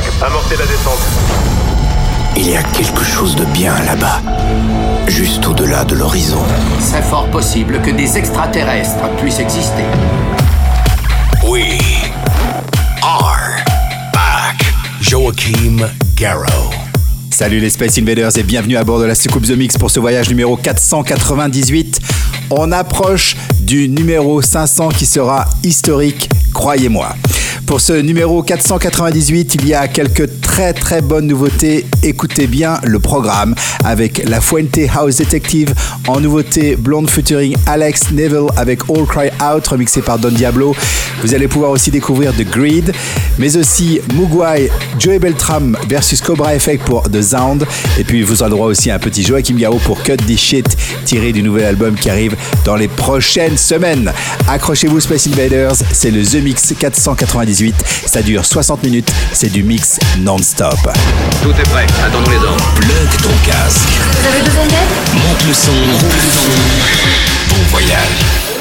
5, amorcez la descente. Il y a quelque chose de bien là-bas, juste au-delà de l'horizon. C'est fort possible que des extraterrestres puissent exister. We are back. Joachim Garrow. Salut les Space Invaders et bienvenue à bord de la soucoupe The Mix pour ce voyage numéro 498. On approche du numéro 500 qui sera historique, croyez-moi. Pour ce numéro 498, il y a quelques très très bonnes nouveautés. Écoutez bien le programme avec La Fuente House Detective en nouveauté Blonde featuring Alex Neville avec All Cry Out remixé par Don Diablo. Vous allez pouvoir aussi découvrir The Greed, mais aussi Mugwai, Joey Beltram versus Cobra Effect pour The Sound. Et puis vous aurez droit aussi à un petit Joachim Gao pour Cut This Shit tiré du nouvel album qui arrive dans les prochaines semaines. Accrochez-vous Space Invaders, c'est le The Mix 498. Ça dure 60 minutes, c'est du mix non-stop. Tout est prêt, attendons les ordres. Plug ton casque. Vous avez besoin d'aide? Monte le son. Monte le son. Bon voyage.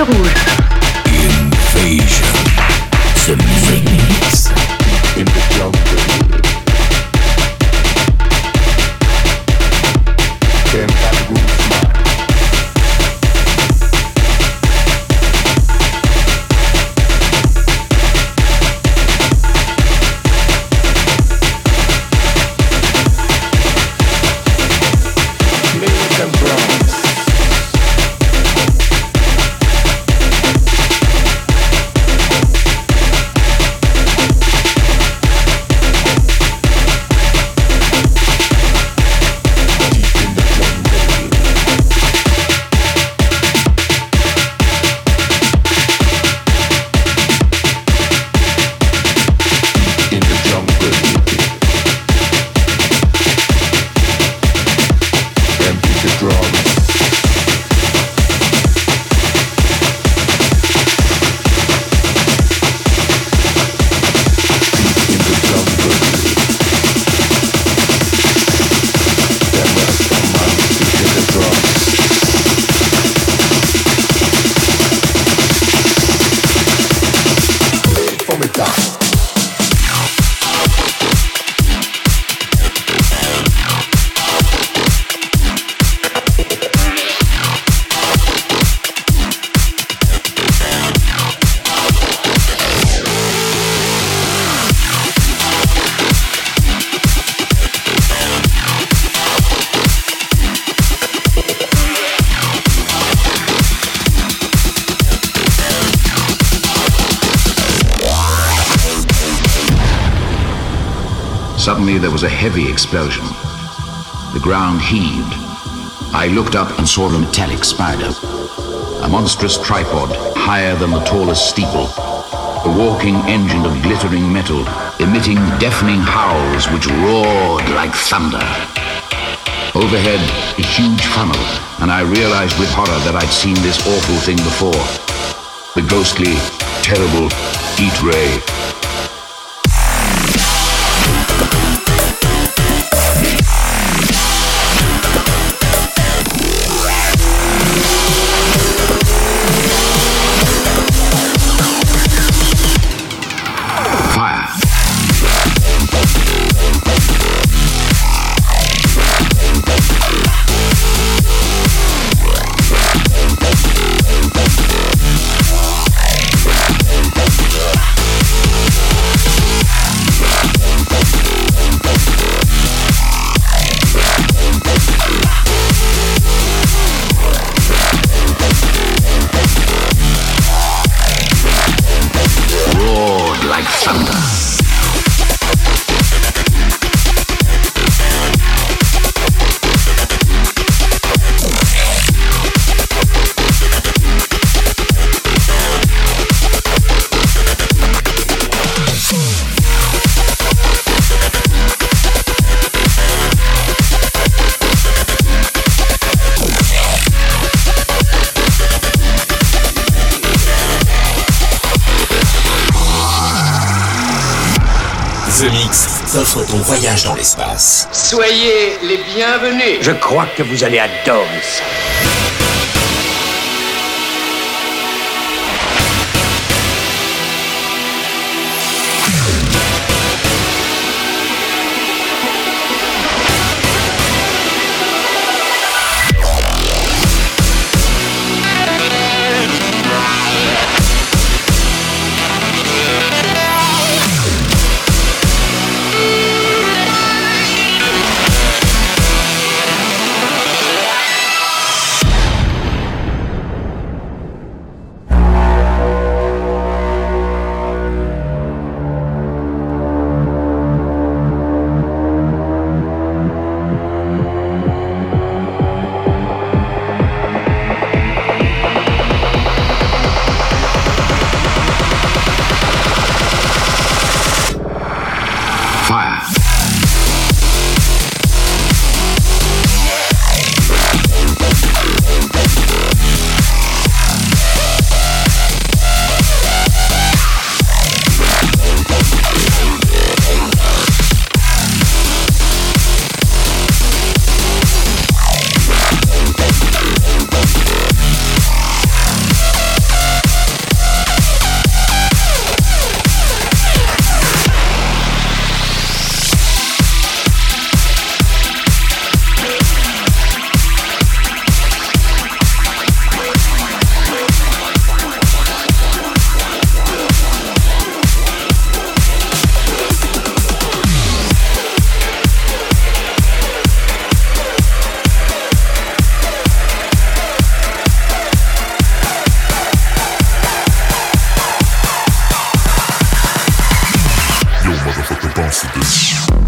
Rouge. Suddenly there was a heavy explosion. The ground heaved. I looked up and saw a metallic spider. A monstrous tripod, higher than the tallest steeple. A walking engine of glittering metal, emitting deafening howls which roared like thunder. Overhead, a huge funnel, and I realized with horror that I'd seen this awful thing before. The ghostly, terrible heat ray Soyez les bienvenus. Je crois que vous allez adorer ça. Amsterdam.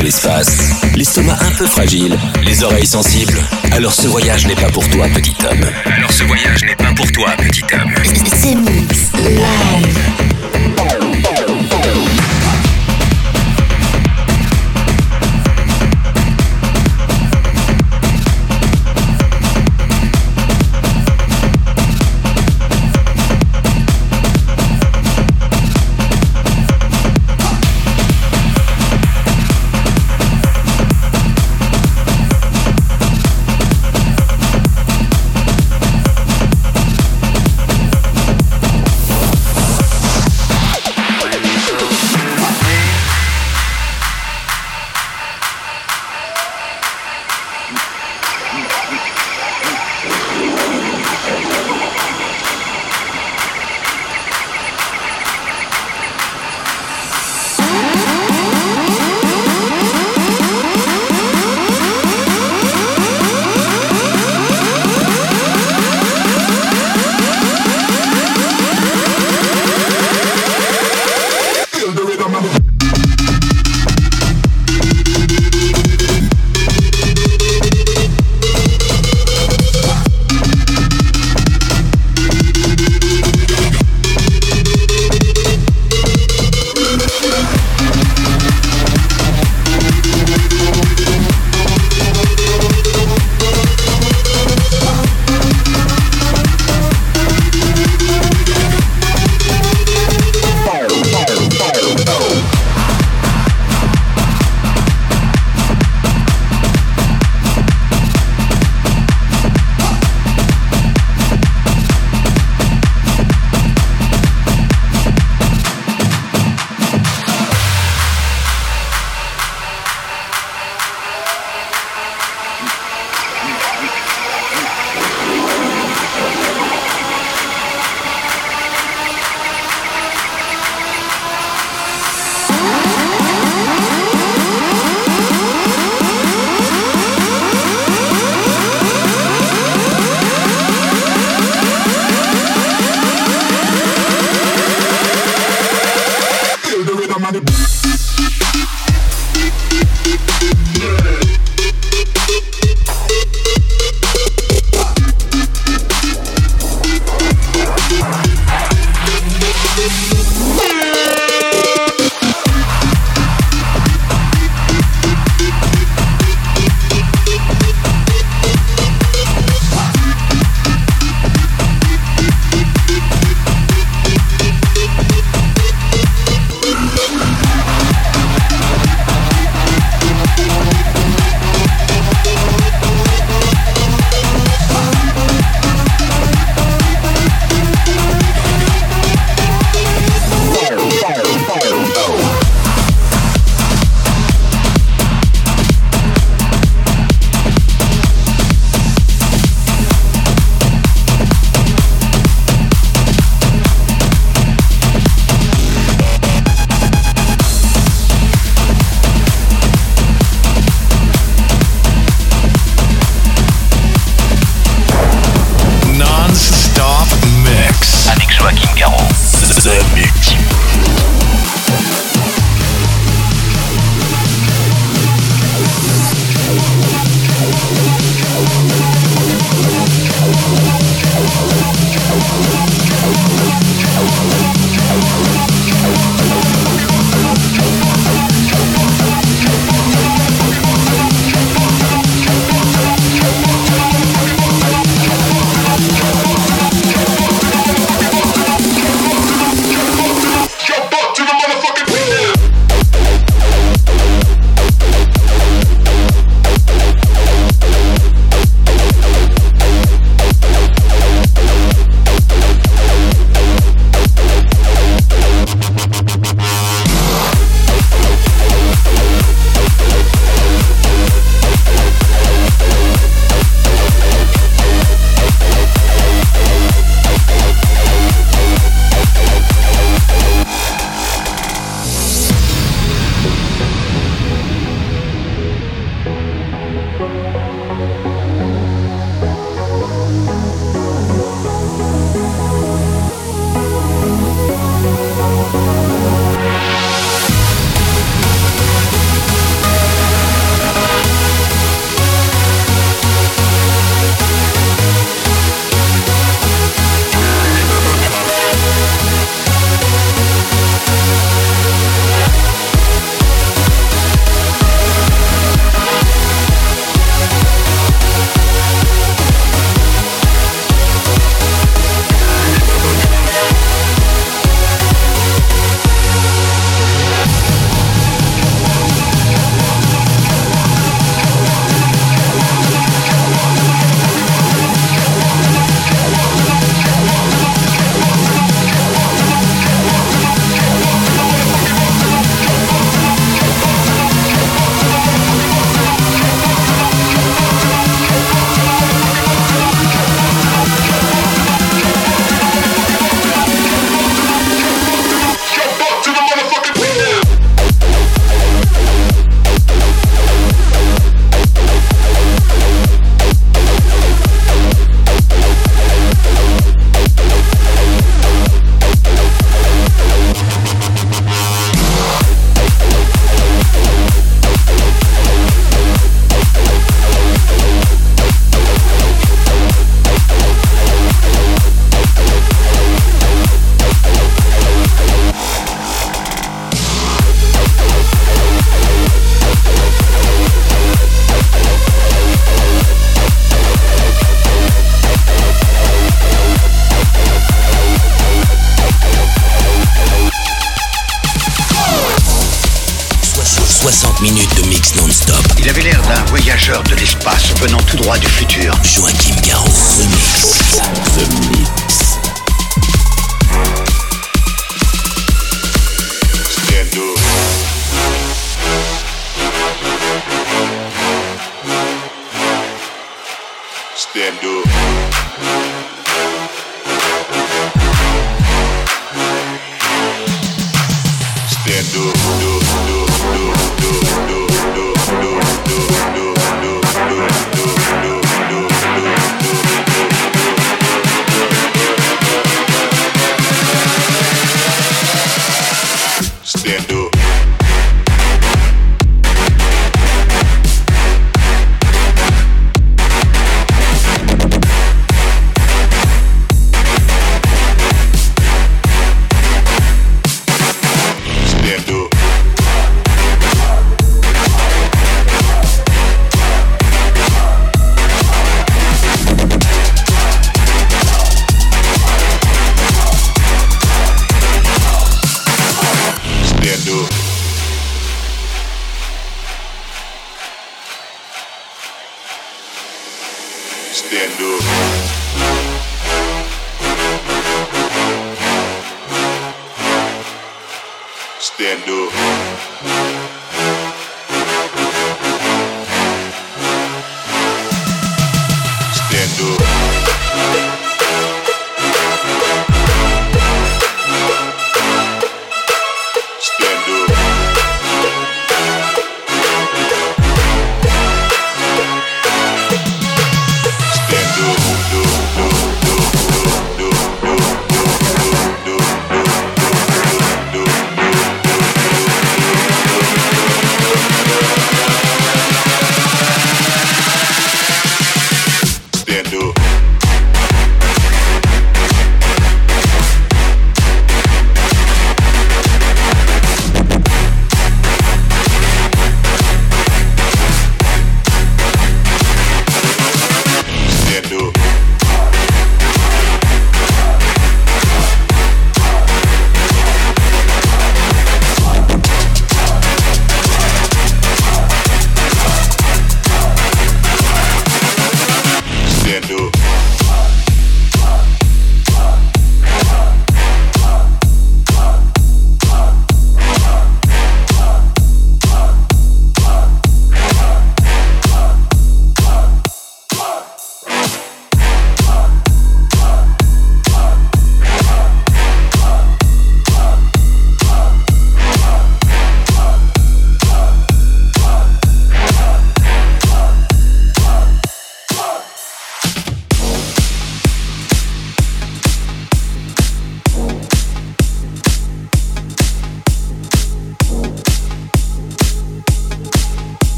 l'espace, l'estomac un peu fragile, les oreilles sensibles, alors ce voyage n'est pas pour toi, petit homme. Alors ce voyage n'est pas pour toi, petit homme. C'est Mix Live.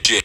Shit.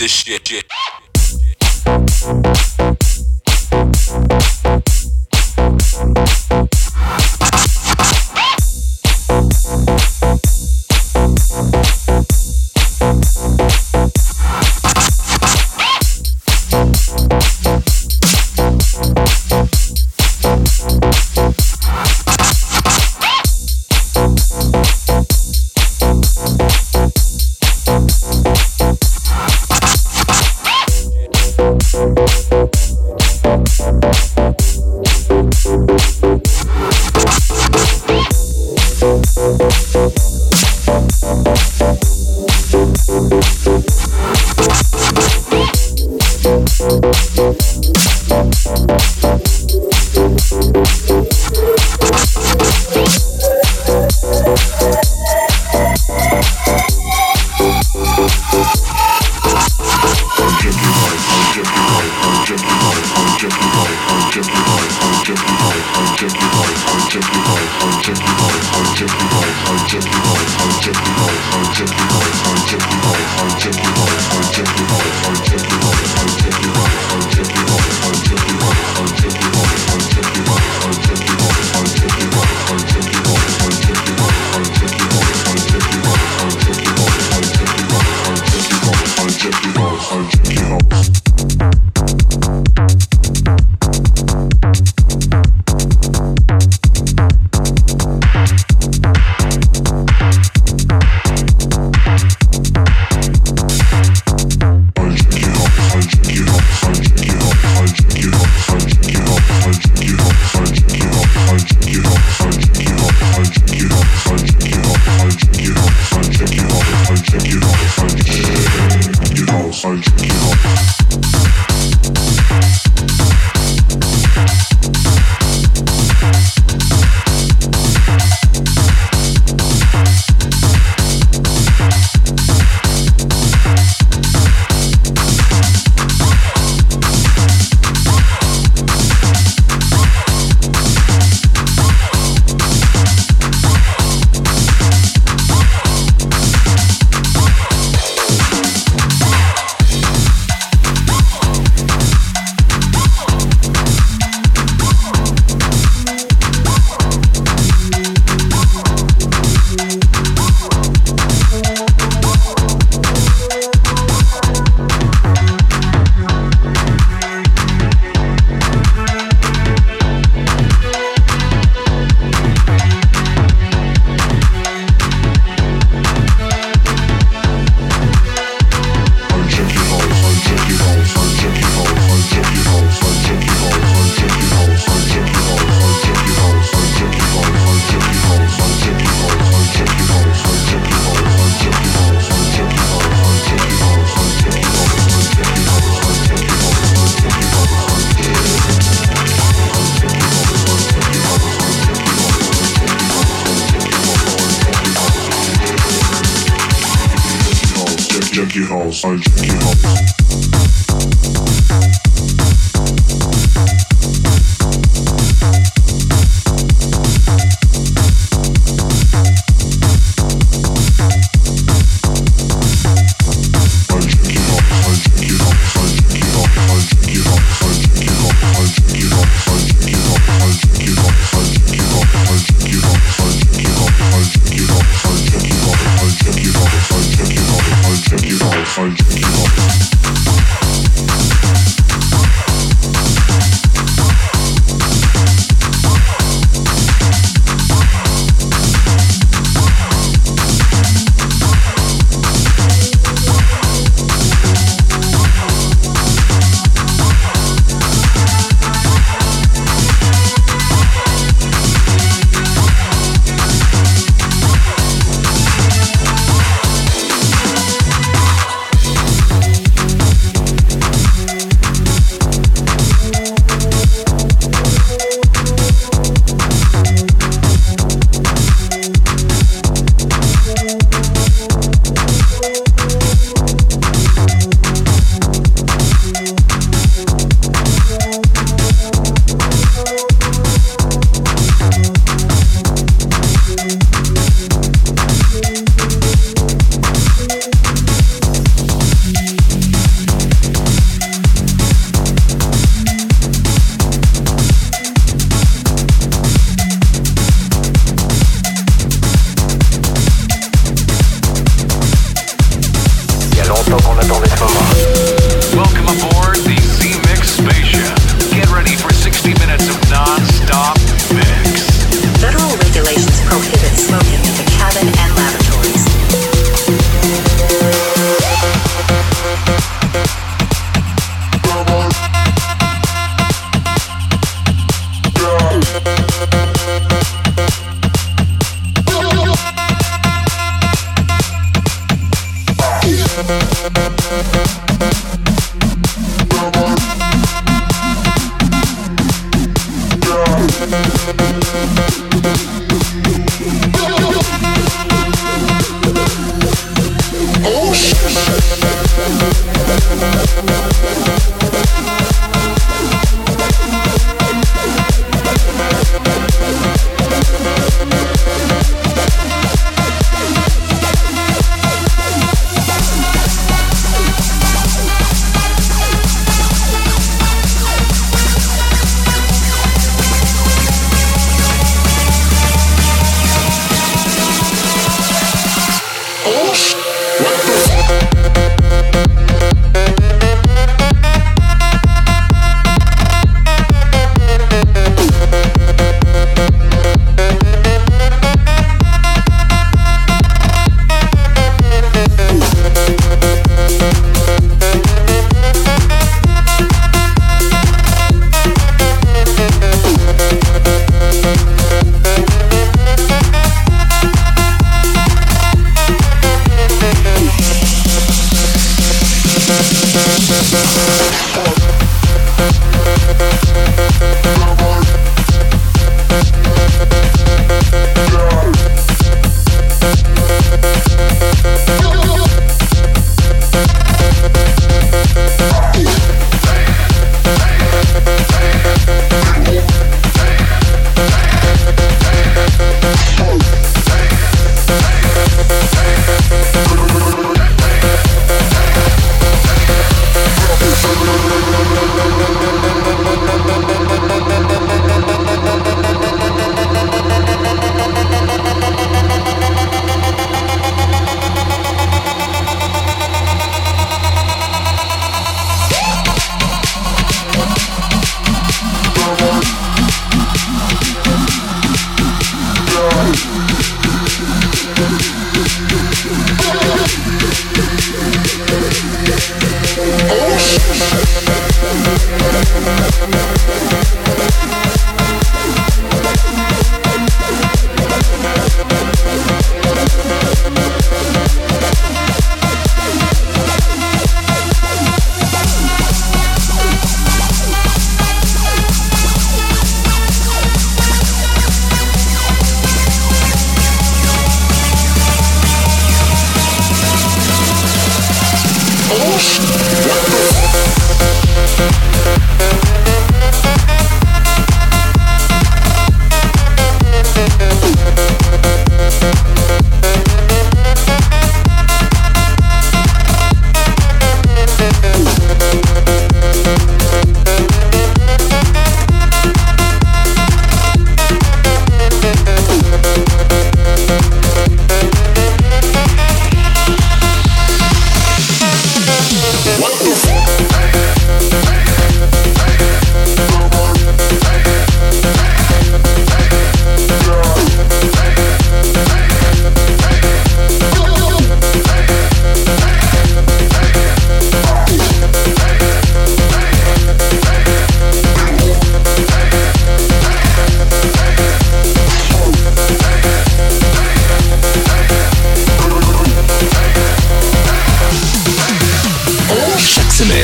This shit. shit.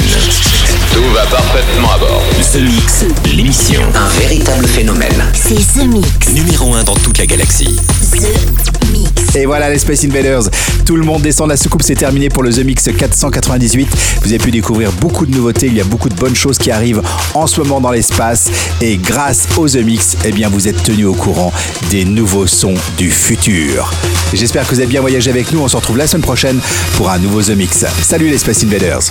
Semaine, Tout va parfaitement à bord. The Mix, l'émission. Un véritable phénomène. C'est The Mix. Numéro 1 dans toute la galaxie. The Mix. Et voilà les Space Invaders. Tout le monde descend de la soucoupe, c'est terminé pour le The Mix 498. Vous avez pu découvrir beaucoup de nouveautés, il y a beaucoup de bonnes choses qui arrivent en ce moment dans l'espace. Et grâce au The Mix, eh bien vous êtes tenu au courant des nouveaux sons du futur. J'espère que vous avez bien voyagé avec nous. On se retrouve la semaine prochaine pour un nouveau The Mix. Salut les Space Invaders.